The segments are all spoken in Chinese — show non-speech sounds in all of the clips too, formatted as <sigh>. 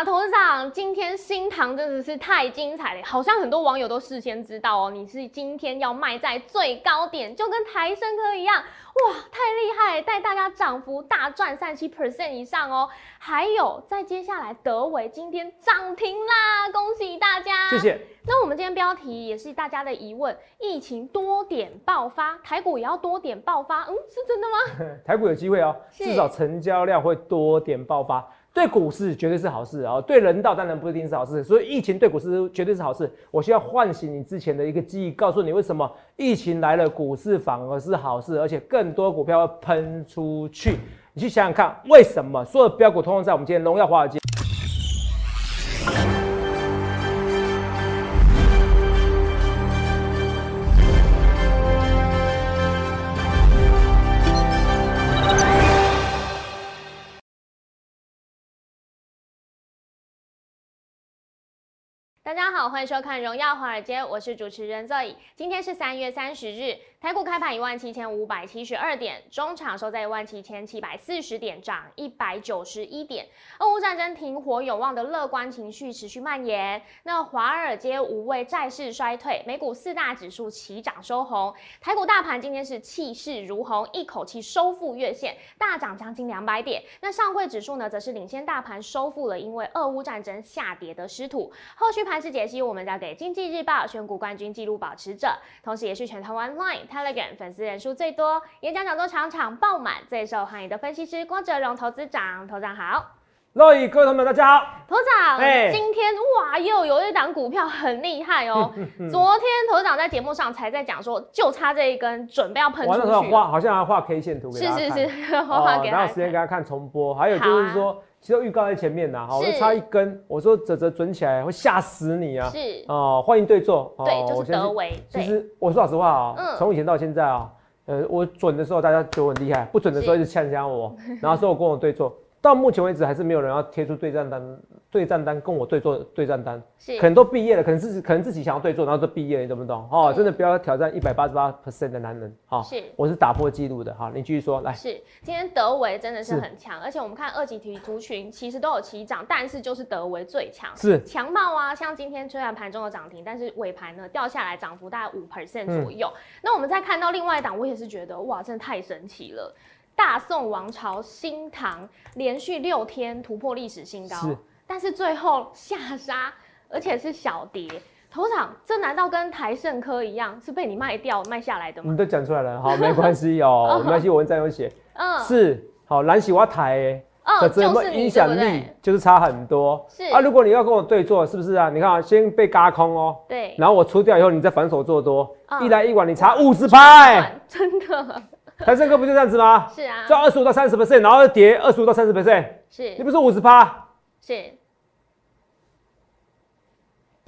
哇，董事长，今天新塘真的是太精彩了，好像很多网友都事先知道哦，你是今天要卖在最高点，就跟台生科一样，哇，太厉害，带大家涨幅大赚三七 percent 以上哦。还有，在接下来德维今天涨停啦，恭喜大家！谢谢。那我们今天标题也是大家的疑问，疫情多点爆发，台股也要多点爆发，嗯，是真的吗？<laughs> 台股有机会哦，至少成交量会多点爆发，对股市绝对是好事啊、对人道当然不一定是好事，所以疫情对股市绝对是好事。我需要唤醒你之前的一个记忆，告诉你为什么疫情来了，股市反而是好事，而且更多股票要喷出去。你去想想看，为什么所有的标股通通在我们今天荣耀华尔街？大家好，欢迎收看《荣耀华尔街》，我是主持人 Zoe。今天是三月三十日，台股开盘一万七千五百七十二点，中场收在一万七千七百四十点，涨一百九十一点。俄乌战争停火有望的乐观情绪持续蔓延。那华尔街无畏债市衰退，美股四大指数齐涨收红，台股大盘今天是气势如虹，一口气收复月线，大涨将近两百点。那上柜指数呢，则是领先大盘收复了因为俄乌战争下跌的失土。后续盘势解析，我们交给经济日报选股冠军纪录保持者，同时也是全台湾 Line、Telegram 粉丝人数最多、演讲讲座场场爆满、最受欢迎的分析师郭哲荣投资长。头长好，各位各位朋友们，大家好。头长，哎今天哇又有一档股票很厉害哦。<laughs> 昨天头长在节目上才在讲说，就差这一根，准备要喷我那时出去。候画好像还画 K 线图给是大家看。是是，画画哦，给他时间给看。他看重播？还有就是说，其实预告在前面呐，哈，我差一根，我说泽泽准起来会吓死你啊！是，哦，欢迎对坐。哦对，就是德维，其，实我说老实话啊嗯，从以前到现在啊，呃，我准的时候大家觉得我很厉害，不准的时候一直呛呛我，然后说我跟我对坐。到目前为止还是没有人要贴出对战单，对战单跟我对坐对战单，是可能都毕业了，可能自己可能自己想要对坐，然后都毕业了，你懂不懂？哦，嗯真的不要挑战一百八十八 percent 的男人，好，是。我是打破纪录的，好，你继续说，来，是，今天德维真的是是很强，而且我们看二级体族群其实都有齐涨，但是就是德维最强。是强茂啊，像今天虽然盘中有涨停，但是尾盘呢掉下来，涨幅大概五 percent 嗯左右。那我们再看到另外一档，我也是觉得哇，真的太神奇了。大宋王朝新唐连续六天突破历史新高。是，但是最后下杀，而且是小跌。头场，这难道跟台盛科一样，是被你卖掉卖下来的吗？你都讲出来了，好，没关系哦，<laughs> 没关系，我文章有写，嗯，是好，蓝喜我台欸，哦，可这有没就是影响力，就是差很多。是。啊，如果你要跟我对坐，是不是啊？你看啊，先被嘎空哦，对，然后我出掉以后，你再反手做多，嗯。一来一往你差五十拍，真的台盛哥不就这样子吗？是啊，赚二十五到三十 percent，然后跌二十五到三十 percent，是你不是五十趴，是，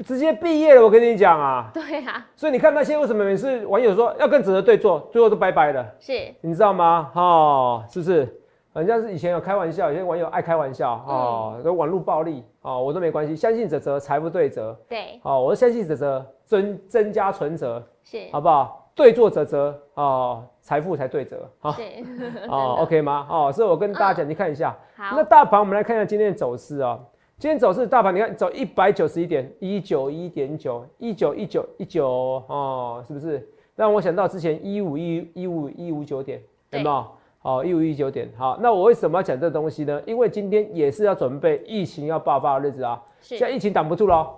直接毕业了，我跟你讲啊。对啊，所以你看那些为什么每次网友说要跟哲哲对坐，最后都拜拜了。是你知道吗？哦，是不是？人家是以前有开玩笑，有些网友爱开玩笑哦，嗯都网络暴力哦，我都没关系。相信泽泽，财富对折。对，哦，我相信泽泽增增加存折，是好不好？对坐泽泽哦，财富才对折。好、是，<laughs> 哦，OK 吗？哦，所以我跟大家讲，你看一下。好那，大盘我们来看一下今天的走势啊、今天走势大盘，你看走一百九十一点，一九一点九，一九一九一九哦，是不是？让我想到之前一五一一五一五九点，有没有？好，一五一九点。好，那我为什么要讲这个东西呢？因为今天也是要准备疫情要爆发的日子啊，是现在疫情挡不住喽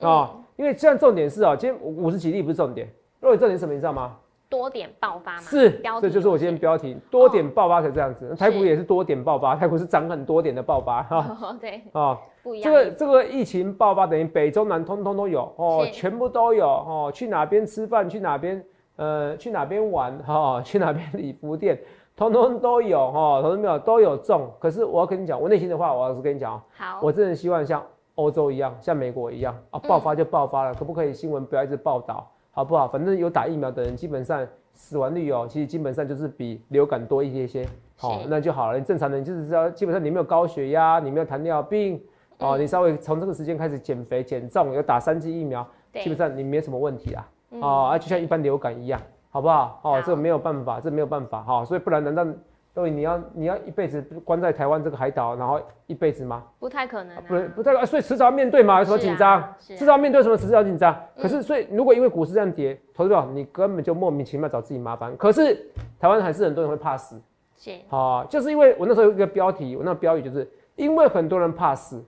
啊、嗯因为现在重点是啊，今天五十几例不是重点，如果重点什么，你知道吗？多点爆发嘛，是这就是我今天写标题，多点爆发可这样子。台股也是多点爆发，台股是涨很多点的爆发哈。哦，<laughs> 对，啊，不一样的意思，这个这个疫情爆发等于北中南通通都有哦，全部都有哦。去哪边吃饭，去哪边呃，去哪边玩哈、去哪边礼服店，<laughs> 通通都有哈，同志没有都有中。可是我要跟你讲，我内心的话，我要是跟你讲哦，好，我真的希望像欧洲一样，像美国一样啊，嗯爆发就爆发了，可不可以新闻不要一直报道，好不好？反正有打疫苗的人，基本上死亡率哦，其实基本上就是比流感多一些些，好、是那就好了。你正常人就是说，基本上你没有高血压，你没有糖尿病，哦，嗯你稍微从这个时间开始减肥减重，有打三剂疫苗，基本上你没什么问题啊，嗯哦，啊，就像一般流感一样，好不好？好哦，这个没有办法，这没有办法哈、所以不然难道所以你要你要一辈子关在台湾这个海岛，然后一辈子吗？不太可能、啊，不不太，所以迟早要面对嘛，有什么紧张？迟早要面对什么？迟早要紧张。嗯可是所以如果因为股市这样跌，投资者你根本就莫名其妙找自己麻烦。可是台湾还是很多人会怕死，是啊，就是因为我那时候有一个标题，我那个标语就是因为很多人怕死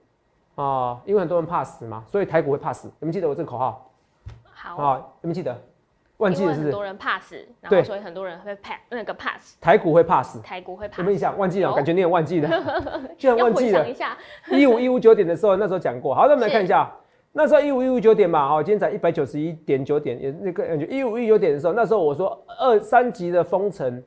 啊，因为很多人怕死嘛，所以台股会怕死。你们记得我这个口号好。啊？你们记得？忘记因了是？很多人怕死，后所以很多人会 pass 那个 pass 台股会怕死，台股会有 pass，没有印象？忘记了，有感觉你也忘记了，<laughs> 居然要忘记了。一。下，一五一五九点的时候，那时候讲过。好，那我们来看一下，<laughs> 那时候一五一五九点嘛，哦，今天在一百九十一点九点，也那个感觉一五一九点的时候，那时候我说二三级的封城，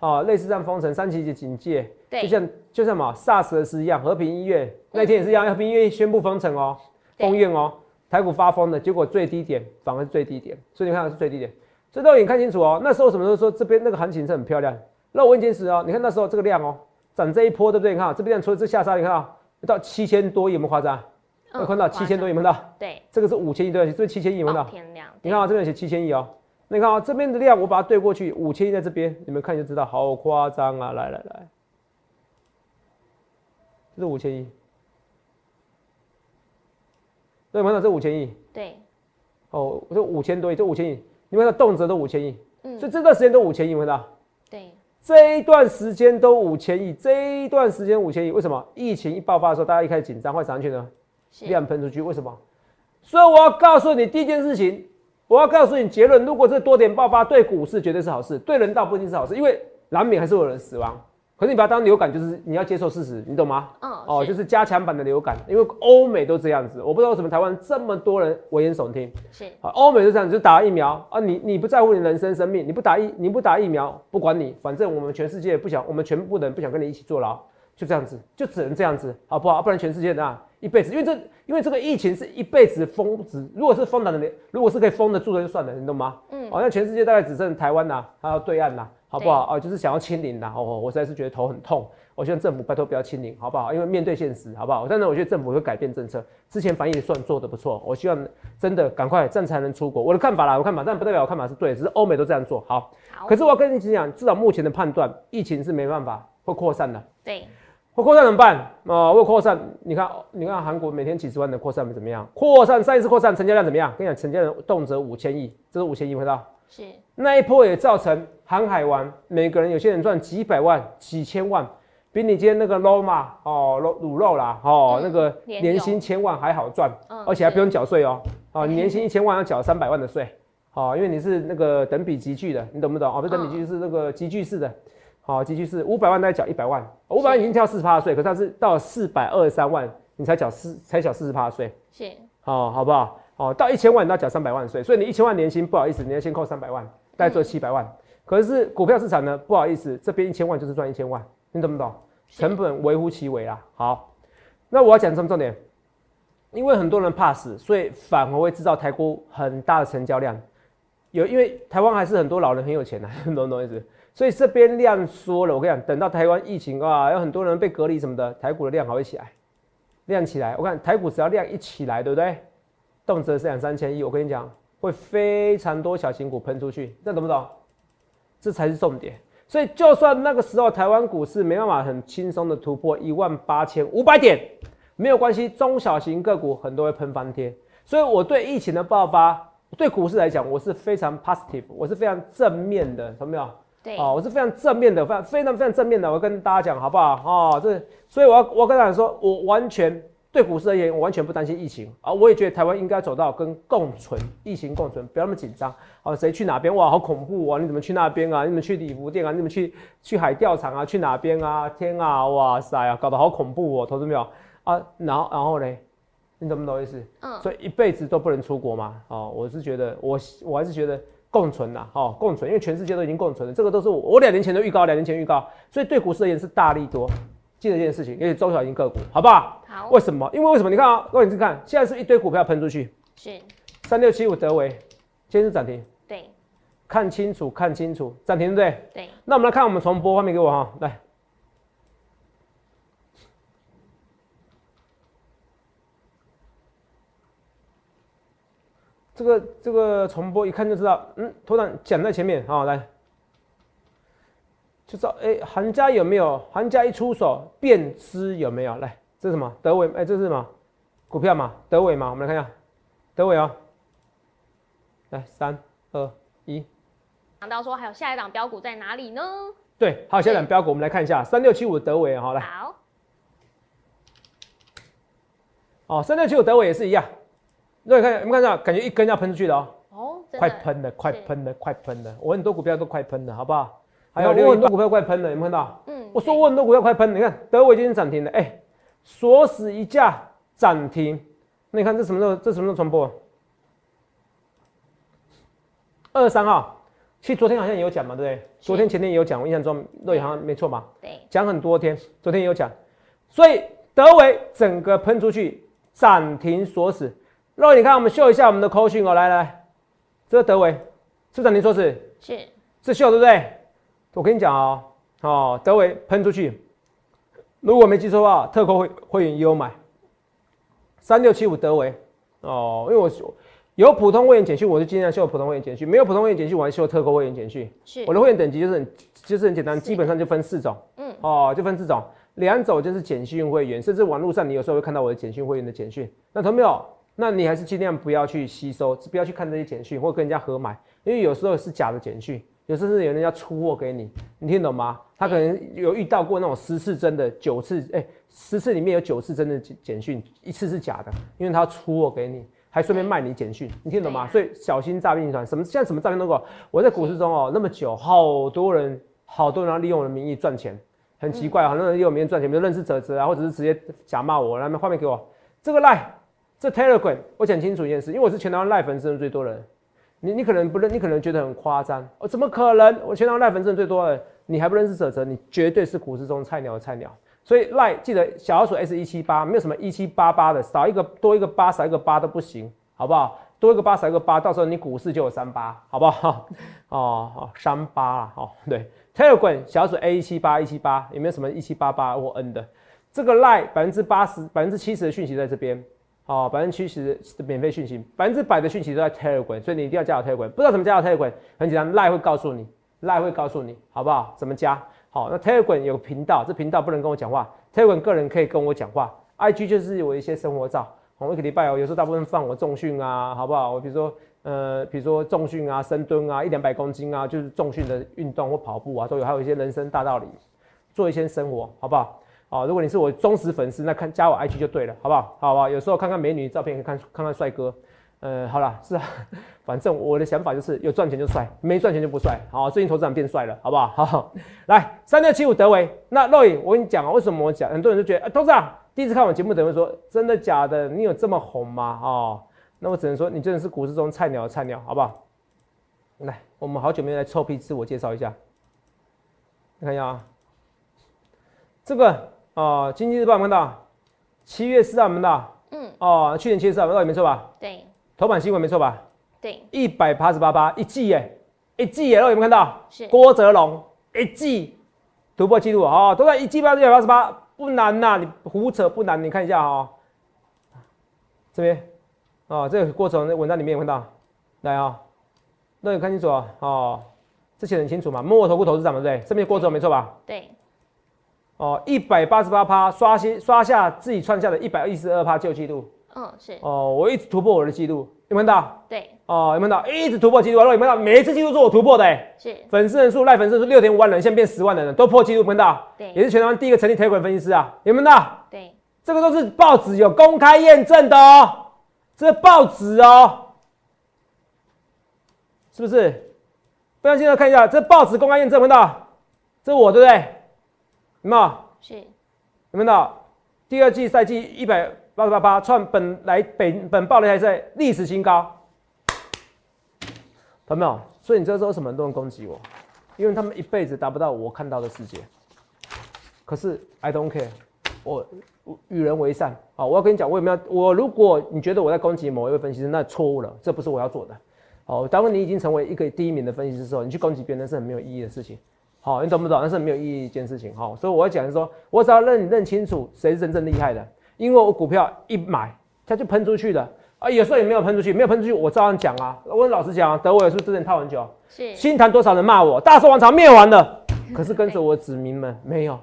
哦，类似这样封城，三级的警戒，对。就像就像嘛 SARS 的是一样，和平医院那天也是一样，和平医院宣布封城哦，封院哦，台股发疯的结果最低点反而是最低点，所以你看是最低点，这都你看清楚哦。那时候什么时候说这边那个行情是很漂亮？那我问一件事哦，你看那时候这个量哦，涨这一波对不对？你看啊这边量除了这下杀，你看啊，到七千多亿有没有夸张？有看到七千多亿有没有看到？对，这个是五千亿对？这是七千亿有没有看到？天量，你看啊，这边写七千亿哦。那你看啊，这边的量我把它对过去，五千亿在这边，你们看就知道，好夸张啊！来来来，这是五千亿，对，有没有看到这五千亿？对，哦，这五千多亿，这五千亿，你们看到动辄都五千亿，嗯所以这段时间都五千亿，有没有看到？对，这一段时间都五千亿，这一段时间五千亿，为什么？疫情一爆发的时候，大家一开始紧张，会涨上去呢？是量喷出去，为什么？所以我要告诉你第一件事情，我要告诉你结论：如果这多点爆发，对股市绝对是好事，对人道不一定是好事，因为难免还是会有人死亡。可是你把它当流感，就是你要接受事实，你懂吗？嗯，哦，就是加强版的流感，因为欧美都这样子，我不知道为什么台湾这么多人危言耸听。是啊，欧美就这样，就打疫苗啊，你你不在乎你人生生命，你不打疫你不打疫苗，不管你，反正我们全世界不想，我们全部的人不想跟你一起坐牢，就这样子，就只能这样子，好不好？不然全世界啊一辈子，因为这因为这个疫情是一辈子封止，如果是封的，如果是可以封得住的就算了，你懂吗？嗯好、像全世界大概只剩台湾呐、还有对岸呐、好不好？哦，就是想要清零啦、哦，我实在是觉得头很痛。我希望政府拜托不要清零，好不好？因为面对现实，好不好？但是我觉得政府会改变政策。之前防疫算做的不错，我希望真的赶快这样才能出国。我的看法啦，我看法，但不代表我看法是对，只是欧美都这样做好。好，可是我要跟你讲，至少目前的判断，疫情是没办法会扩散的。对，会扩散怎么办？啊、会扩散，你看，你看韩国每天几十万的扩散怎么样？扩散上一次扩散成交量怎么样？跟你讲，成交量动辄五千亿，这是五千亿，回到？是那一波也造成航海王每个人有些人赚几百万、几千万，比你今天那个 low 嘛哦肉卤肉啦哦、嗯那个年年薪千万还好赚，嗯而且还不用缴税哦哦，你年薪一千万要缴三百万的税哦，因为你是那个等比集聚的，你懂不懂？哦，不是等比集聚是那个集聚式的。好，集聚式五百万大概缴一百万，五百万已经跳四十趴的税，可是它是到四百二十三万你才缴四才缴四十趴的税，是哦，好不好？哦，到一千万你都要缴三百万的税，所以你一千万年薪不好意思，你要先扣三百万，大概做七百万。可是股票市场呢，不好意思，这边一千万就是赚一千万，你懂不懂？成本微乎其微啦。好，那我要讲什么重点？因为很多人怕死，所以反而会制造台股很大的成交量。有，因为台湾还是很多老人很有钱的、<laughs> 懂不懂意思？所以这边量缩了，我跟你讲，等到台湾疫情啊，有很多人被隔离什么的，台股的量还会起来，量起来。我看台股只要量一起来，对不对？动辄是两三千亿，我跟你讲，会非常多小型股喷出去，这懂不懂？这才是重点。所以，就算那个时候台湾股市没办法很轻松的突破一万八千五百点，没有关系，中小型个股很多会喷翻天。所以，我对疫情的爆发，对股市来讲，我是非常 positive，我是非常正面的，懂没有？对，哦，我是非常正面的，非常非常非常正面的，我跟大家讲好不好？哦，这所以我要我要跟大家说，我完全对股市而言，我完全不担心疫情啊，我也觉得台湾应该走到跟共存，疫情共存，不要那么紧张。啊，谁去哪边？哇，好恐怖啊！你怎么去那边啊？你们去礼服店啊？你们去去海钓场啊？去哪边啊？天啊，哇塞啊，搞得好恐怖哦，投资没有啊？然后然后呢，你懂不懂意思？嗯，所以一辈子都不能出国嘛？哦，我是觉得我我还是觉得共存呐，哦，共存，因为全世界都已经共存了，这个都是我我两年前的预告，两年前预告，所以对股市而言是大力多，记得这件事情，也是中小型个股，好不好？好，为什么？因为为什么？你看啊，各位你看，现在是一堆股票喷出去，是三六七五德维，今天是涨停，对看清楚，看清楚，涨停对不对？对，那我们来看我们重播画面给我哈，来。这个这个重播一看就知道，嗯，头长讲在前面啊、来，就知道哎，行家有没有？行家一出手便知有没有？来，这是什么？德伟，哎，这是什么？股票嘛，德伟嘛，我们来看一下，德伟哦。来，三二一。讲到说还有下一档标股在哪里呢？对，还有下一档标股，我们来看一下，三六七五德伟，好来。好。哦，三六七五德伟也是一样。那你看，有没有看到？感觉一根要喷出去的哦。哦，快喷了，快喷了，快喷了！我很多股票都快喷了，好不好？还有我很多股票快喷了，有没有看到？嗯，我说我很多股票快喷，你看德伟今天涨停了，哎，锁死一价涨停，那你看这什么时候？这什么时候传播？二十三号，其实昨天好像也有讲嘛，对不对？昨天前天也有讲，我印象中洛好像没错嘛，对，讲很多天，昨天也有讲，所以德伟整个喷出去涨停锁死。那你看我们秀一下我们的扣讯哦，来来，这个德伟是涨停锁死，是是秀对不对？我跟你讲哦，哦，德伟喷出去，如果没记错的话，特扣会会员也有买三六七五德伟哦，因为我有普通会员简讯，我就尽量秀普通会员简讯；没有普通会员简讯，我还秀特扣会员简讯。是我的会员等级就是很就是很简单，基本上就分四种，嗯，哦，就分四种，两种就是简讯会员，甚至网络上你有时候会看到我的简讯会员的简讯。那同没有？那你还是尽量不要去吸收，不要去看这些简讯，或跟人家合买，因为有时候是假的简讯。有时是有人要出货给你，你听懂吗？他可能有遇到过那种十次真的，九次哎，十次里面有九次真的简简讯，一次是假的，因为他出货给你，还顺便卖你简讯，你听懂吗？所以小心诈骗集团，什么现在什么诈骗都有。我在股市中哦那么久，好多人好多人要利用我的名义赚钱，很奇怪，很多人利用名义赚钱，比如认识哲哲啊，或者是直接假骂我，来画面给我，这个赖，这 Telegram，我讲清楚一件事，因为我是全台湾赖粉丝最多的人。你你可能不认，你可能觉得很夸张哦，怎么可能？我全场赖粉丝最多的，你还不认识泽泽，你绝对是股市中菜鸟的菜鸟。所以赖记得小老鼠 S 一七八，没有什么一七八八的，少一个多一个八，少一个八都不行，好不好？多一个八，少一个八，到时候你股市就有三八，好不好？<laughs> 哦哦，三八啊，哦对，Telegram 小老鼠 A 一七八一七八，有没有什么一七八八或 N 的？这个赖百分之八十、百分之七十的讯息在这边。哦，百分之七十的免费讯息，百分之百的讯息都在 Telegram，所以你一定要加入 Telegram。不知道怎么加入 Telegram，很简单，赖会告诉你，赖会告诉你，好不好？怎么加？好，那 Telegram 有频道，这频道不能跟我讲话，Telegram 个人可以跟我讲话。IG 就是我一些生活照，我一个礼拜哦，有时候大部分放我重训啊，好不好？我比如说，呃，比如说重训啊，深蹲啊，一两百公斤啊，就是重训的运动或跑步啊，都有，还有一些人生大道理，做一些生活，好不好？哦，如果你是我忠实粉丝，那看加我 IG 就对了，好不好？好吧，有时候看看美女照片，看看看帅哥。呃，好了，是啊，<laughs> 反正我的想法就是有赚钱就帅，没赚钱就不帅。好，最近投资长变帅了，好不好？好，来三六七五德维，那洛伊，我跟你讲啊，为什么我讲，很多人就觉得，投资长第一次看我节目，等于说真的假的？你有这么红吗？哦，那我只能说你真的是股市中菜鸟菜鸟，好不好？来，我们好久没来臭屁自我介绍一下，你看一下啊，这个。哦，经济日报看到，七月四号看到，嗯，哦，去年七月四号，那没错吧？对，头版新闻没错吧？对，一百八十八八一季耶，一季耶，有没有看到？是。郭泽龙一季突破记录哦，都在一季八一百八十八，不难呐，你胡扯不难，你看一下哦，这边，哦，这个过程文章里面有看到，来啊，那你看清楚哦，哦，这写很清楚嘛，摸我头部投资长对不对？这边过程没错吧？对。哦，一百八十八趴刷新刷下自己创下的一百一十二趴旧纪录。嗯，是。哦，我一直突破我的记录，有看到？对。哦，有看到？一直突破记录，然后有看到？每一次记录是我突破的。是。粉丝人数赖粉丝是六点五万人，现在变十万人了，都破纪录，看到？对。也是全台湾第一个成立铁管分析师啊，有看到？对。这个都是报纸有公开验证的哦，这是报纸哦，是不是？不要记得看一下，这报纸公开验证，看到？这是我，对不对？有没有？是，有没有到第二季赛季一百八十八八创本来本本报的还在历史新高，有没有？所以你这时候什么很多人攻击我？因为他们一辈子达不到我看到的世界。可是 I don't care，我与人为善啊！我要跟你讲，我有没有？我如果你觉得我在攻击某一位分析师，那错误了，这不是我要做的。哦，当你已经成为一个第一名的分析师之后，你去攻击别人是很没有意义的事情。好，你懂不懂？那是没有意义一件事情。哈，所以我要讲是说，我只要认认清楚谁是真正厉害的，因为我股票一买，它就喷出去的啊。有时候也没有喷出去，没有喷出去，我照样讲啊。我老实讲，啊德伟是不是之前套很久？是。新谈多少人骂我？大宋王朝灭完了，可是跟着我子民们没有。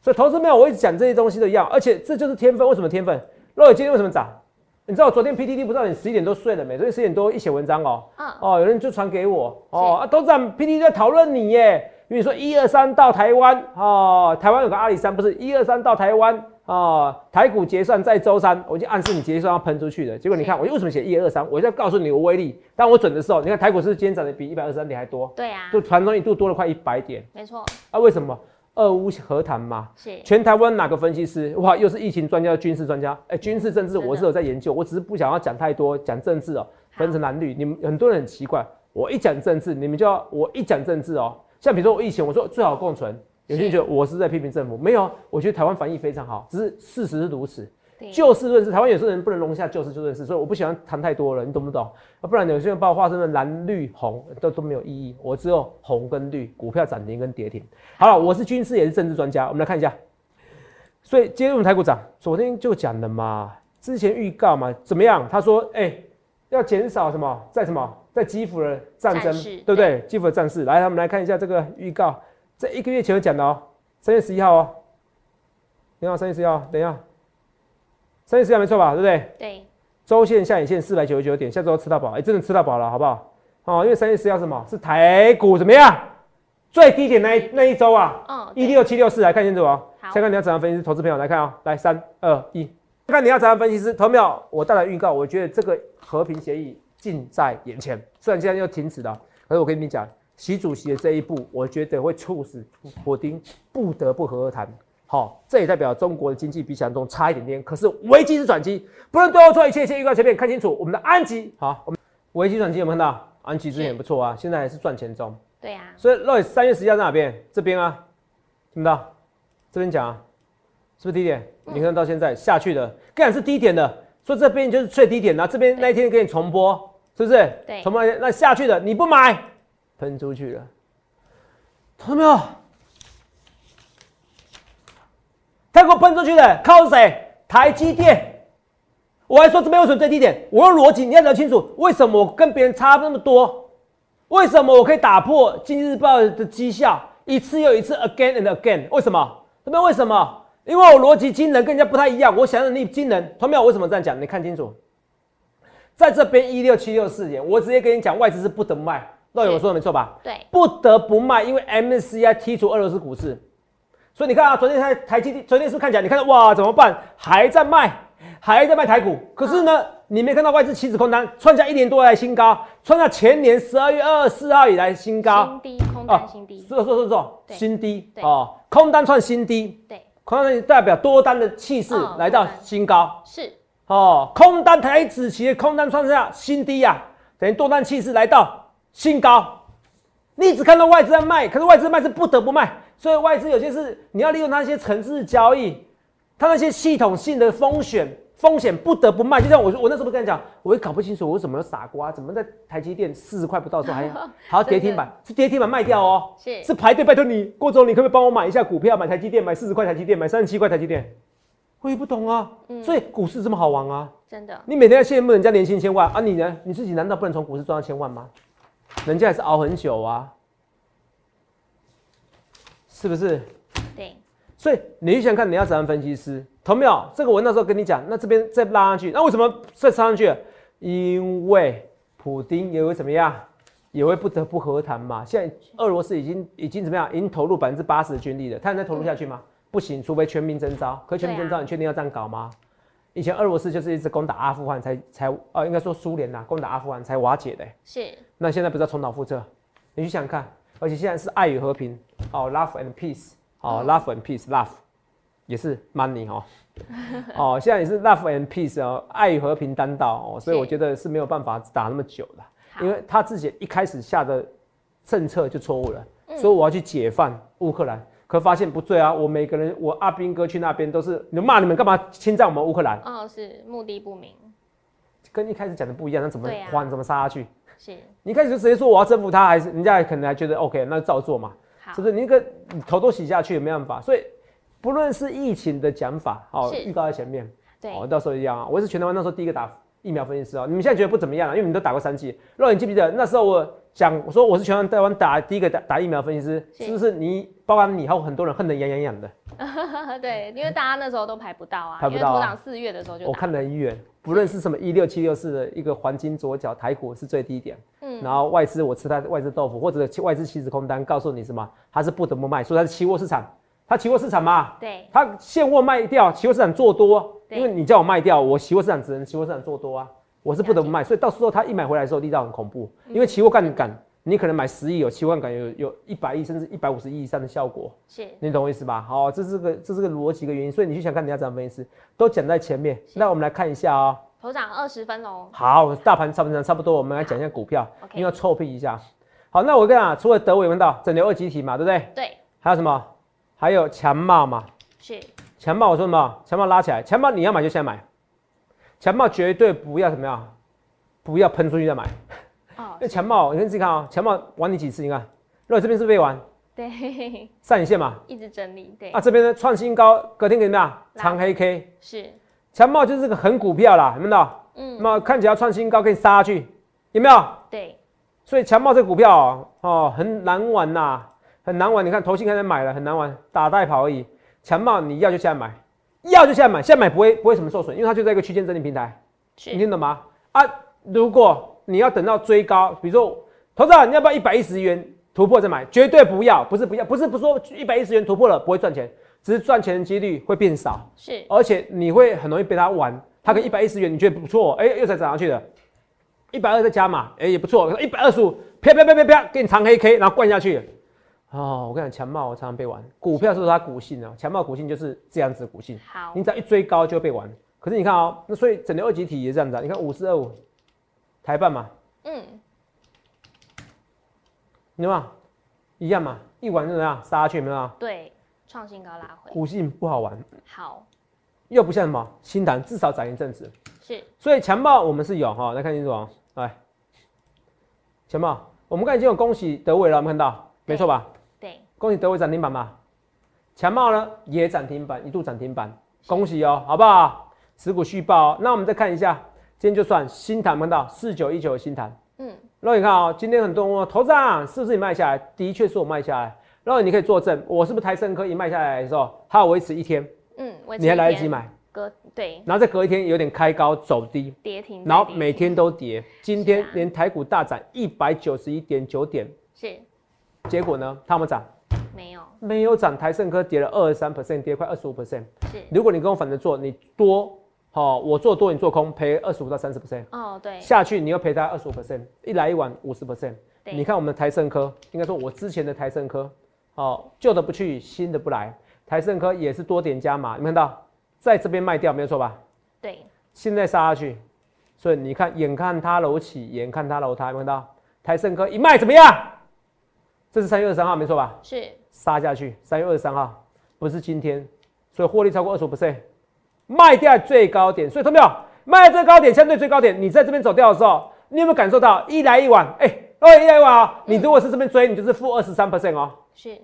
所以投资没有，我一直讲这些东西都一样，而且这就是天分。为什么天分？若雨今天为什么涨？你知道我昨天 PTT 不知道你十一点多睡了没？昨天十点多一写文章哦，哦，有人就传给我哦，啊，都在 PTT 在讨论你耶，因为说一二三到台湾哦，台湾有个阿里山，不是一二三到台湾哦，台股结算在周三，我就暗示你结算要喷出去的。结果你看我为什么写一二三？我在告诉你有威力。当我准的时候，你看台股是今天涨的比一百二十三点还多，对啊，就盘中一度多了快一百点，没错。啊，为什么？俄乌和谈嘛，是全台湾哪个分析师哇？又是疫情专家、军事专家？哎，军事政治我是有在研究，我只是不想要讲太多，讲政治哦，分成蓝绿。你们很多人很奇怪，我一讲政治，你们就要我一讲政治哦。像比如说我以前我说最好共存，有些人觉得我是在批评政府，没有，我觉得台湾防疫非常好，只是事实是如此。就事论事，台湾有些人不能容下就事就论事，所以我不喜欢谈太多了，你懂不懂？啊，不然有些人把我画成了蓝绿红，都都没有意义。我只有红跟绿，股票涨停跟跌停。好了，我是军事也是政治专家，我们来看一下。所以今天我们台股涨，昨天就讲了嘛，之前预告嘛，怎么样？他说，哎，要减少什么，在什么，在基辅的战争，对不对？基辅的战事，来，我们来看一下这个预告，这一个月前讲的哦，三月十一号哦，你好，三月十一号，等一下。三月十一号没错吧？对不对？对。周线下影线四百九十九点，下周吃到饱，哎，真的吃到饱了，好不好？哦，因为三月十一号什么？是台股怎么样？最低点那一那一周啊？嗯。一六七六四，来看清楚哦。好。先看你要怎样分析，投资朋友来看啊，来三二一，看你要怎样分析师，投票我带来预告，我觉得这个和平协议近在眼前，虽然现在又停止了，可是我跟你讲，习主席的这一步，我觉得会促使普丁不得不和谈。好，这也代表中国的经济比想象中差一点点。可是危机是转机，不能对我错一切，先预告前面看清楚。我们的安吉，好，我们危机转机有没有看到？安吉之前也不错啊，现在还是赚钱中。对啊。所以，Roy 三月十一号在哪边？这边啊，听不到？这边讲啊，是不是低点？你看到现在下去的，更然是低点的，所以这边就是最低点了。这边那一天给你重播，是不是？对。重播那下去的，你不买，喷出去了，看到没有？他给我喷出去的靠谁？台积电。我还说这边为什么最低点？我用逻辑，你要聊清楚，为什么我跟别人差那么多？为什么我可以打破《今日报》的绩效一次又一次？Again and again，为什么？这边为什么？因为我逻辑惊人，跟人家不太一样。我想让你惊人。同秒，我为什么这样讲？你看清楚，在这边一六七六四点，我直接跟你讲，外资是不得不卖。那有我说的没错吧？对，不得不卖，因为 MSCI 剔除俄罗斯股市。所以你看啊，昨天台台积电，昨天是不是看起来，你看哇，怎么办？还在卖，还在卖台股。可是呢，你没看到外资期指空单创下一年多来新高，创下前年十二月二十四号以来新高。新低，空单新低。说说说说，新低哦，空单创新低。对，空单代表多单的气势来到新高。是哦，空单台子期的空单创下新低呀，等于多单气势来到新高。你只看到外资在卖，可是外资卖是不得不卖。所以外资有些是你要利用它那些城市交易，它那些系统性的风险风险不得不卖。就像我我那时候不跟你讲，我也搞不清楚我怎么有傻瓜，怎么在台积电四十块不到时候还要 <laughs> 还要跌停板，是跌停板卖掉哦，是是排队拜托你郭总，你可不可以帮我买一下股票，买台积电，买四十块台积电，买三十七块台积电？我也不懂啊，所以股市这么好玩啊，真的。你每天要羡慕人家年薪千万啊，你呢？你自己难道不能从股市赚到千万吗？人家也是熬很久啊。是不是？对，所以你就想看你要怎样分析师，同没有？这个我那时候跟你讲，那这边再拉上去，那为什么再插上去？因为普丁也会怎么样？也会不得不和谈嘛。现在俄罗斯已经已经怎么样？已经投入百分之八十的军力了，他能再投入下去吗？不行，除非全民征召。可全民征召，你确定要这样搞吗？以前俄罗斯就是一直攻打阿富汗才才呃，应该说苏联呐，攻打阿富汗才瓦解的。是。那现在不是要重蹈覆辙？你去想看。而且现在是爱与和平，哦，love and peace，哦，love and peace，love 也是 money 哦，哦，现在也是 love and peace 哦，爱与和平单道哦，所以我觉得是没有办法打那么久的，因为他自己一开始下的政策就错误了，所以我要去解放乌克兰，可发现不对啊，我每个人，我阿兵哥去那边都是你骂你们干嘛侵占我们乌克兰？哦，是目的不明，跟一开始讲的不一样，那怎么还怎么杀下去？是，你一开始就直接说我要征服他，还是人家可能还觉得 OK，那就照做嘛，是不是？你那个头都洗下去也，没办法。所以不论是疫情的讲法，哦，预告在前面，对，哦，到时候一样啊。我是全台湾那时候第一个打疫苗分析师啊。你们现在觉得不怎么样了，因为你们都打过三剂。如果你记不记得那时候我讲说我是全台湾打第一个打打疫苗分析师，是。是不是你？包括你还有很多人恨得痒痒痒的。<laughs> 对，因为大家那时候都排不到啊，排不到四月的时候就我看了很远，不论是什么一六七六四的一个黄金左脚台股是最低点，嗯。然后外资我吃它外资豆腐，或者外资期指空单告诉你什么，它是不得不卖，所以它是期货市场，它期货市场嘛，对。它现货卖掉，期货市场做多，对。因为你叫我卖掉，我期货市场只能期货市场做多啊，我是不得不卖，所以到时候他一买回来的时候力道很恐怖，嗯。因为期货杠杆，你可能买十亿有期货杠杆有有一百亿甚至一百五十亿以上的效果，是。你懂我意思吧？好，这是个这是个逻辑一个原因，所以你去想看人家怎么分析。都讲在前面，那我们来看一下哦。头涨二十分哦，好，大盘差不多差不多，我们来讲一下股票因为要臭屁一下。好，那我跟你讲，除了德伟文道整流二级体嘛，对不对？对，还有什么？还有强茂嘛，是。强茂我说什么？强茂拉起来，强茂你要买就现在买，强茂绝对不要怎么样，不要喷出去再买。哦那强茂，你看自己看啊、强茂玩你几次？你看，如果这边是不是被玩 <laughs> 对，上影线嘛，一直整理，对啊，这边呢创新高，隔天给怎么样？拉长黑 K，是，强茂就是个狠股票啦，有没有？嗯那么看起来要创新高，可以杀下去，有没有？对所以强茂这个股票哦，哦很难玩呐、很难玩。你看投信开始买了，很难玩，打带跑而已。强茂你要就现在买，要就现在买，现在买不会不会什么受损，因为它就在一个区间整理平台，你是听懂吗？啊，如果你要等到追高，比如说投资人你要不要一百一十元突破再买？绝对不要，不是不要，不是不说一百一十元突破了不会赚钱，只是赚钱的几率会变少。是而且你会很容易被它玩。它跟一百一十元你觉得不错，哎、又才涨上去的，一百二再加码，哎、也不错。一百二十五，啪啪啪啪啪，给你长黑 K，然后灌下去。哦，我跟你讲，强茂我常常被玩，股票是不是它股性啊？强茂股性就是这样子的股性，好你只要一追高就会被玩。可是你看哦，那所以整流二级体也是这样子啊。你看五四二五，台办嘛，嗯你看嘛，一样嘛，一玩就怎么样杀下去，有没有啊？对，创新高拉回，股性不好玩，好又不像什么新谈，至少涨一阵子。是所以强暴我们是有哈，来看清楚哦，来，强暴，我们刚才已经有恭喜德伟了，我们看到没错吧？对恭喜德伟涨停板吧。强茂呢也涨停板，一度涨停板，恭喜哦，好不好？持股续报、哦。那我们再看一下，今天就算新谈，碰到四九一九的新谈，嗯。然后你看哦，今天很多人问我头涨是不是你卖下来？的确是我卖下来。然后你可以作证，我是不是台盛科一卖下来的时候，它有维持一天，嗯，你还来得及买，隔对。然后再隔一天有点开高走低，跌停然后每天都跌，今天连台股大涨一百九十一点九点，是。结果呢，它们涨没有没有涨，台盛科跌了二十三 percent，跌快二十五 percent。是如果你跟我反着做，你多，好、我做多，你做空，赔二十五到三十 percent，哦对下去你又赔他二十五 percent，一来一往五十 percent。对你看我们台盛科，应该说我之前的台盛科，哦，旧的不去，新的不来，台盛科也是多点加码，你们看到在这边卖掉没有错吧？对现在杀下去，所以你看，眼看它楼起，眼看它楼塌，有没有看到？台盛科一卖怎么样？这是三月二十三号，没错吧？是杀下去，三月二十三号，不是今天，所以获利超过二十五 percent，卖掉最高点，所以同没有卖最高点，相对最高点，你在这边走掉的时候，你有没有感受到一来一往？哎、哎，一来一往啊、你如果是这边追，你就是负二十三 percent 哦，是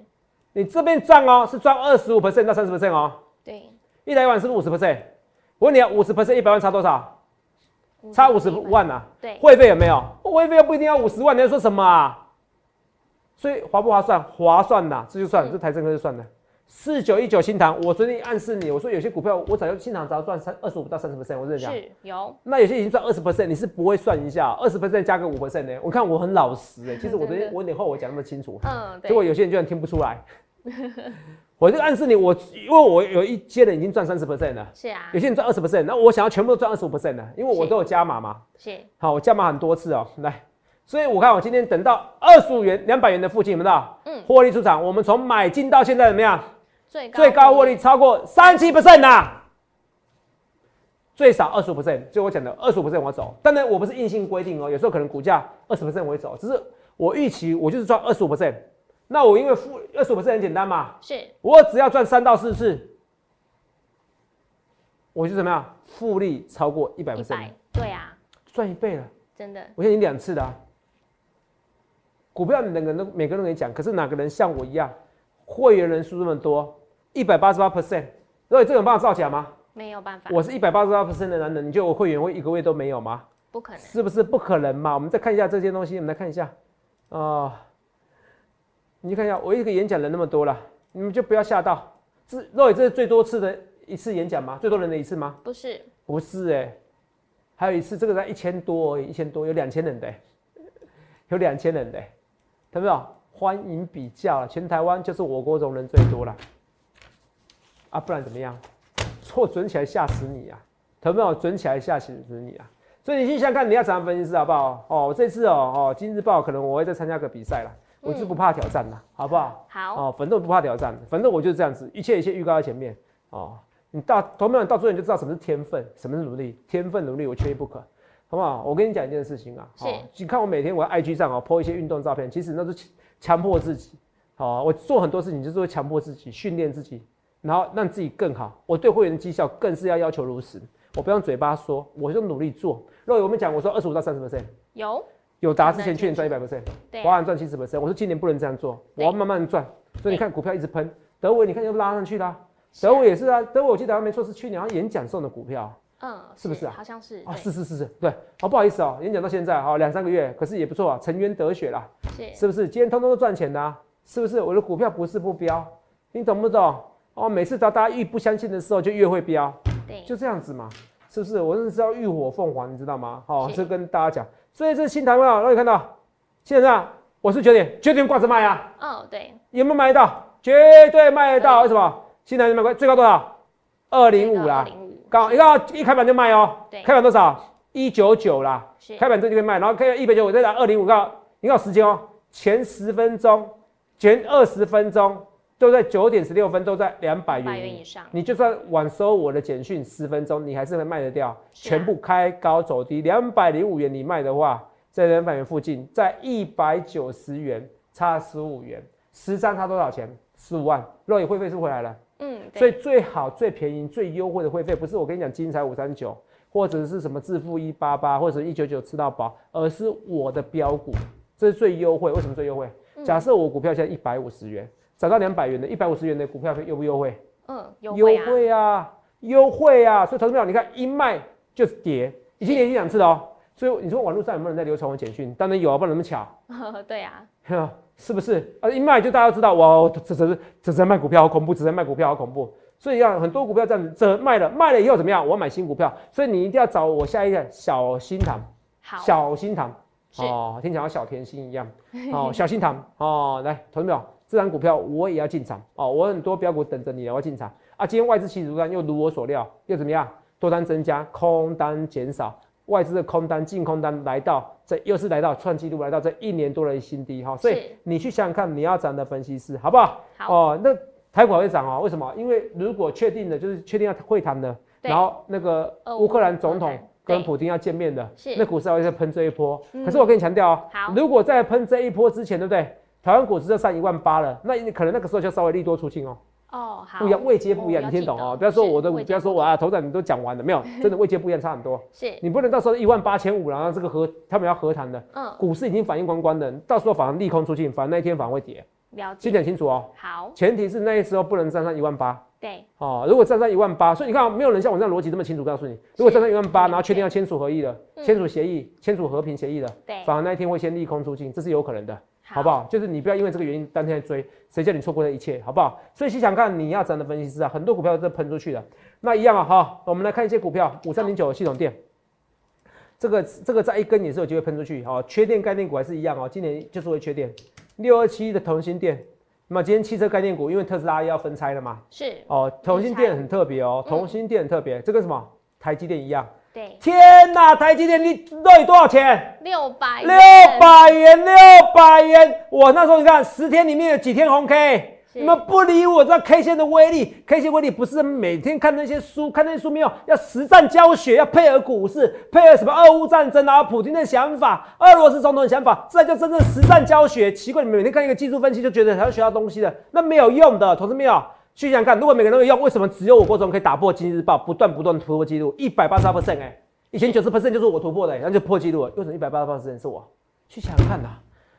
你这边赚哦，是赚二十五 percent 到三十 percent 哦，对一来一往是不是五十 percent？我问你啊，五十 percent 一百万差多少？差五十万啊！对会费有没有？会费又不一定要五十万，你在说什么啊？所以划不划算？划算呐，这就算，嗯这台政科就算了。四九一九新塘，我昨天暗示你，我说有些股票我早就新塘只要赚三二十五到三十 percent，我跟你讲。是有那有些已经赚二十 percent，你是不会算一下二十 percent 加个五 percent 呢？我看我很老实哎、<laughs> 其实我昨天我有点后悔讲那么清楚，嗯对结果有些人居然听不出来。<laughs> 我就暗示你，我因为我有一些人已经赚三十 percent 了，是啊有些人赚二十 percent，那我想要全部都赚二十五 percent 的，因为我都有加码嘛。是好，我加码很多次哦，来，所以我看我今天等到二十五元、两百元的附近，有没有到？嗯获利出场，我们从买进到现在怎么样？最高最高获利超过三七 percent 呐，最少二十五 percent，就我讲的二十五 percent 我走。当然我不是硬性规定哦，有时候可能股价二十 percent 我会走，只是我预期我就是赚二十五 percent。那我因为负二十五 percent 很简单嘛，是我只要赚三到四次，我就怎么样？复利超过一百一 percent，百对啊赚一倍了。真的我现在已经两次了、啊。股票每个人都每个人都可以讲，可是哪个人像我一样，会员人数这么多，一百八十八 percent，所以这种办法造假吗？没有办法我是一百八十八 percent 的男人，你觉得我会员会一个月都没有吗？不可能是不是不可能嘛？我们再看一下这些东西，我们来看一下，啊、你看一下，我一个演讲人那么多了，你们就不要吓到。这肉眼这是最多次的一次演讲吗？最多人的一次吗？不是，不是哎、还有一次这个才一千多而已，一千多有两千人的、欸，有两千人的、欸，看到没有？欢迎比较了，全台湾就是我国中人最多了，啊，不然怎么样？错准起来吓死你啊！有没有准起来吓死你啊？所以你去想想看，你要怎样分析师好不好？哦，这次哦哦，今日报可能我会再参加个比赛了，我是不怕挑战的，好不好？好，哦，反正我不怕挑战，反正我就是这样子，一切一切预告在前面哦。你到投票，你到最后你就知道什么是天分，什么是努力。天分努力，我缺一不可，好不好？我跟你讲一件事情啊，是你看我每天我在 IG 上哦 po 一些运动照片，其实那是强强迫自己，好、我做很多事情就是会强迫自己，训练自己，然后让自己更好。我对会员的绩效更是要要求如此，我不用嘴巴说，我就努力做。若有我们讲，我说二十五到三十 percent，有，有达之前去年赚一百 percent。对华，安赚七十 percent，我说今年不能这样做，我要慢慢赚。所以你看股票一直喷，德伟你看又拉上去啦、是德伟也是啊，德伟我记得没错是去年好像演讲送的股票嗯，是不是啊？好像是，啊，是是是是，对，哦不好意思哦，演讲到现在哈两三个月，可是也不错啊，沉冤得雪啦，是，是不是？今天通通都赚钱的、啊，是不是？我的股票不是不标，你懂不懂？哦，每次到大家越不相信的时候，就越会标，对，就这样子嘛，是不是？我真的是要浴火凤凰，你知道吗？好、是。这跟大家讲，所以这是新台湾啊，让你看到，现在啊我是九点，九点挂着卖啊，哦，对，有没有买得到？绝对卖得到，为什么？新台湾最高多少？二零五啦，刚一看一开盘就卖哦，对开盘多少？一九九啦，是，开盘这就可以卖，然后开一百九，我再打二零五，看你看时间哦，前十分钟、前二十分钟都在九点十六分，都在两百百元以元以上，你就算晚收我的简讯十分钟，你还是能卖得掉。啊全部开高走低，两百零五元你卖的话，在两百元附近，在一百九十元差十五元，十张差多少钱？十五万，肉眼会费是回来了。嗯，所以，最好、最便宜、最优惠的会费，不是我跟你讲金彩五三九，或者是什么致富一八八，或者一九九吃到饱，而是我的标股，这是最优惠。为什么最优惠？嗯假设我股票现在一百五十元，涨到两百元的，一百五十元的股票优不优惠？嗯，优惠啊，惠啊，优惠啊！所以投资票，你看一卖就是跌，已经连续两次了哦。所以你说网络上有没有人在流传我简讯？当然有啊，不然那么巧，<laughs> 对啊，呵是不是？啊，一卖就大家都知道，哇，这这这这在卖股票好恐怖，这在卖股票好恐怖。所以要很多股票这样子，这卖了，卖了以后怎么样？我要买新股票，所以你一定要找我下一个小心糖，小心糖哦，听起来像小甜心一样 <laughs> 哦，小心糖哦，来，投资票，这张股票我也要进场哦，我很多标股等着你，我要进场啊。今天外资期指单又如我所料，又怎么样？多单增加，空单减少，外资的空单、净空单来到这又是来到创纪录，来到这一年多的新低哈、所以你去想想看，你要涨的分析师好不好？好，哦，那台股还会涨哦？为什么？因为如果确定的就是确定要会谈的，然后那个俄乌克兰总统跟普京要见面的，是那股市还会再喷这一波。嗯可是我跟你强调哦，如果在喷这一波之前，对不对？台湾股市就上一万八了，那你可能那个时候就稍微利多出尽哦，哦，好，不一样，位阶不一样，哦你听懂哦？不要说我的，不要说我啊，头长你都讲完了没有？<laughs> 真的位阶不一样，差很多。是，你不能到时候一万八千五，然后这个和他们要和谈的，嗯，股市已经反应光光的，到时候反而利空出尽，反而那一天反而会跌。了解。先，讲清楚哦，好，前提是那时候不能站上一万八。对，哦，如果站上一万八，所以你看，没有人像我这样逻辑这么清楚告诉你，如果站上一万八，然后确定要签署合议的，嗯。签署协议、签署和平协议的，对，反而那一天会先利空出尽，这是有可能的，好不？好？就是你不要因为这个原因当天追，谁叫你错过了一切，好不好？所以想想看，你要涨的分析师啊，很多股票都是喷出去了，那一样啊，好，我们来看一些股票，五三零九系统店。这个这个在一根也是有机会喷出去，哦，缺电概念股还是一样哦，今年就是会缺电。六二七的同心电，那么今天汽车概念股，因为特斯拉要分拆了嘛，是，哦，同心电很特别哦，嗯同心电很特别，这跟什么台积电一样。对，天哪，台积电你到底多少钱？六百，六，百元，六百元！我那时候你看，十天里面有几天红 K，你们不理我，知道 K 线的威力，K 线威力不是每天看那些书，看那些书没有，要实战教学，要配合股市，配合什么俄乌战争啊，普京的想法，俄罗斯总统的想法，这叫真正实战教学。奇怪，你们每天看一个技术分析就觉得还要学到东西的，那没有用的，同志们有。去想想看，如果每个人都有用，为什么只有我郭总可以打破今日报，不断不断突破记录，一百八十八 percent 哎，以前九十 percent 就是我突破的、欸，然后就破纪录了，为什么一百八十八 percent 是我？去想想看呐、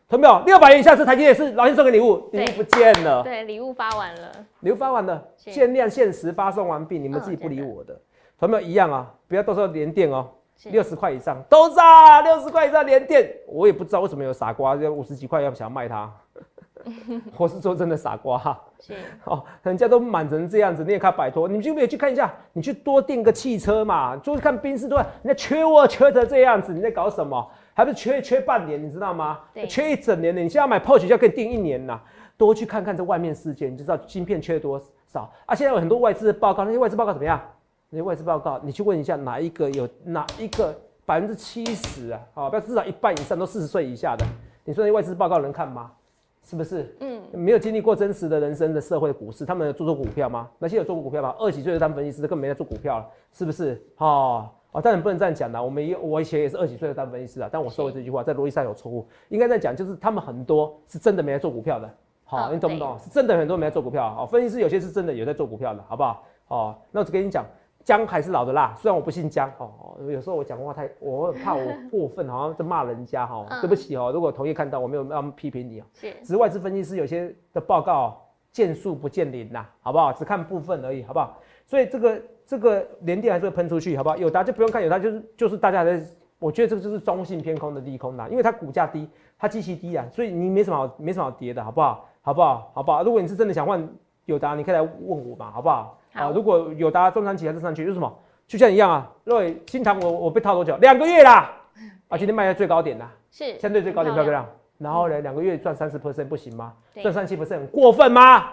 同没有？六百元以下是台积电，是老先送给礼物，礼物不见了，对，礼物发完了，礼物发完了，限量限时发送完毕，你们嗯自己不理我的，同没有一样啊？不要到时候连电哦，六十块以上都炸，六十块以上连电，我也不知道为什么有傻瓜要五十几块要想要卖它。<laughs> 我是说真的傻瓜哈，是哦，人家都满成这样子，你也看摆脱，你就没有去看一下，你去多订个汽车嘛，就是看宾士多，人家缺我缺成这样子，你在搞什么？还不是缺缺半年，你知道吗？缺一整年的，你现在要买 Porsche 就要给你订一年呐，多去看看这外面世界，你就知道芯片缺多少啊。现在有很多外资的报告，那些外资报告怎么样？那些外资报告，你去问一下哪一个有哪一个百分之七十啊？好，不要至少一半以上都四十岁以下的，你说那些外资报告能看吗？是不是？嗯，没有经历过真实的人生的社会股市，他们有做做股票吗？那些有做过股票吗？二十几岁的当分析师，根本没在做股票了，是不是？哦哦，当然不能这样讲啦。我们也我以前也是二十几岁的当分析师啊，但我说的这句话在逻辑上有错误，应该在讲就是他们很多是真的没在做股票的。好、哦你懂不懂？是真的很多没在做股票。好、分析师有些是真的有在做股票的，好不好？哦，那我只跟你讲。姜还是老的辣，虽然我不姓姜哦，哦有时候我讲话太，我很怕我过分，好像在骂人家哈、嗯对不起哦，如果同业看到我没有要批评你哦，是只是外资分析师有些的报告见数不见林呐，好不好？只看部分而已，好不好？所以这个这个连电还是会喷出去，好不好？友达就不用看友达，就是就是大家的，我觉得这个就是中性偏空的利空啦，因为它股价低，它基期低啊，所以你没什么好没什么好跌的，好不好？好不好？好不好？如果你是真的想换友达，你可以来问我嘛，好不好？好啊，如果友达中长期还是上去，就是什么？就像一样啊，若伟新塘我我被套多久？两个月啦，<laughs> 啊，今天卖在最高点啦。是相对最高点很漂漂不漂亮？然后呢，两个月赚三十 percent 不行吗？对赚三七 percent 很过分吗？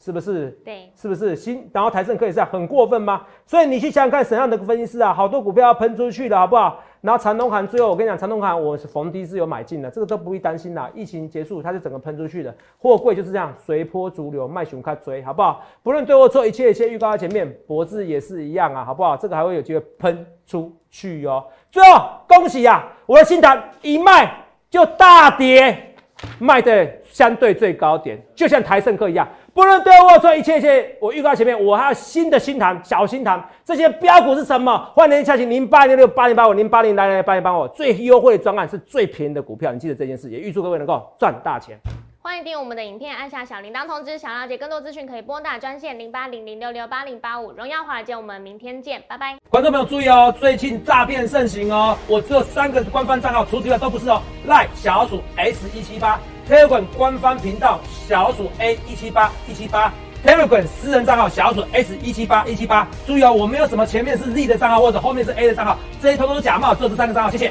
是不是？对，是不是新？然后台盛科也是啊很过分吗？所以你去想想看，什么样的分析师啊，好多股票要喷出去的好不好？然后长东行最后我跟你讲，长东行我是逢低是有买进的，这个都不必担心啦。疫情结束，它是整个喷出去的，货柜就是这样随波逐流，卖熊看追，好不好？不论对或错，一切一切预告在前面，脖子也是一样啊，好不好？这个还会有机会喷出去哦。最后恭喜啊，我的新塘一卖就大跌，卖的相对最高点，就像台盛客一样。不论对或错，一切一切，我预告前面，我还有新的新塘、小新塘，这些标股是什么？欢迎下期零八零六八零八五零八零来来八零八五，最优惠的专案是最便宜的股票，你记得这件事，也预祝各位能够赚大钱。欢迎订阅我们的影片，按下小铃铛通知。想了解更多资讯，可以拨打专线零八零零六六八零八五。荣耀华尔街，我们明天见，拜拜。观众朋友注意哦，最近诈骗盛行哦，我只有三个官方账号，除此之外都不是哦。赖小鼠 S 一七八，Telegram 官方频道小鼠 A 一七八一七八，Telegram 私人账号小鼠 S 一七八一七八。注意哦，我没有什么前面是 Z 的账号或者后面是 A 的账号，这些通通是假冒，只有这三个账号，谢谢。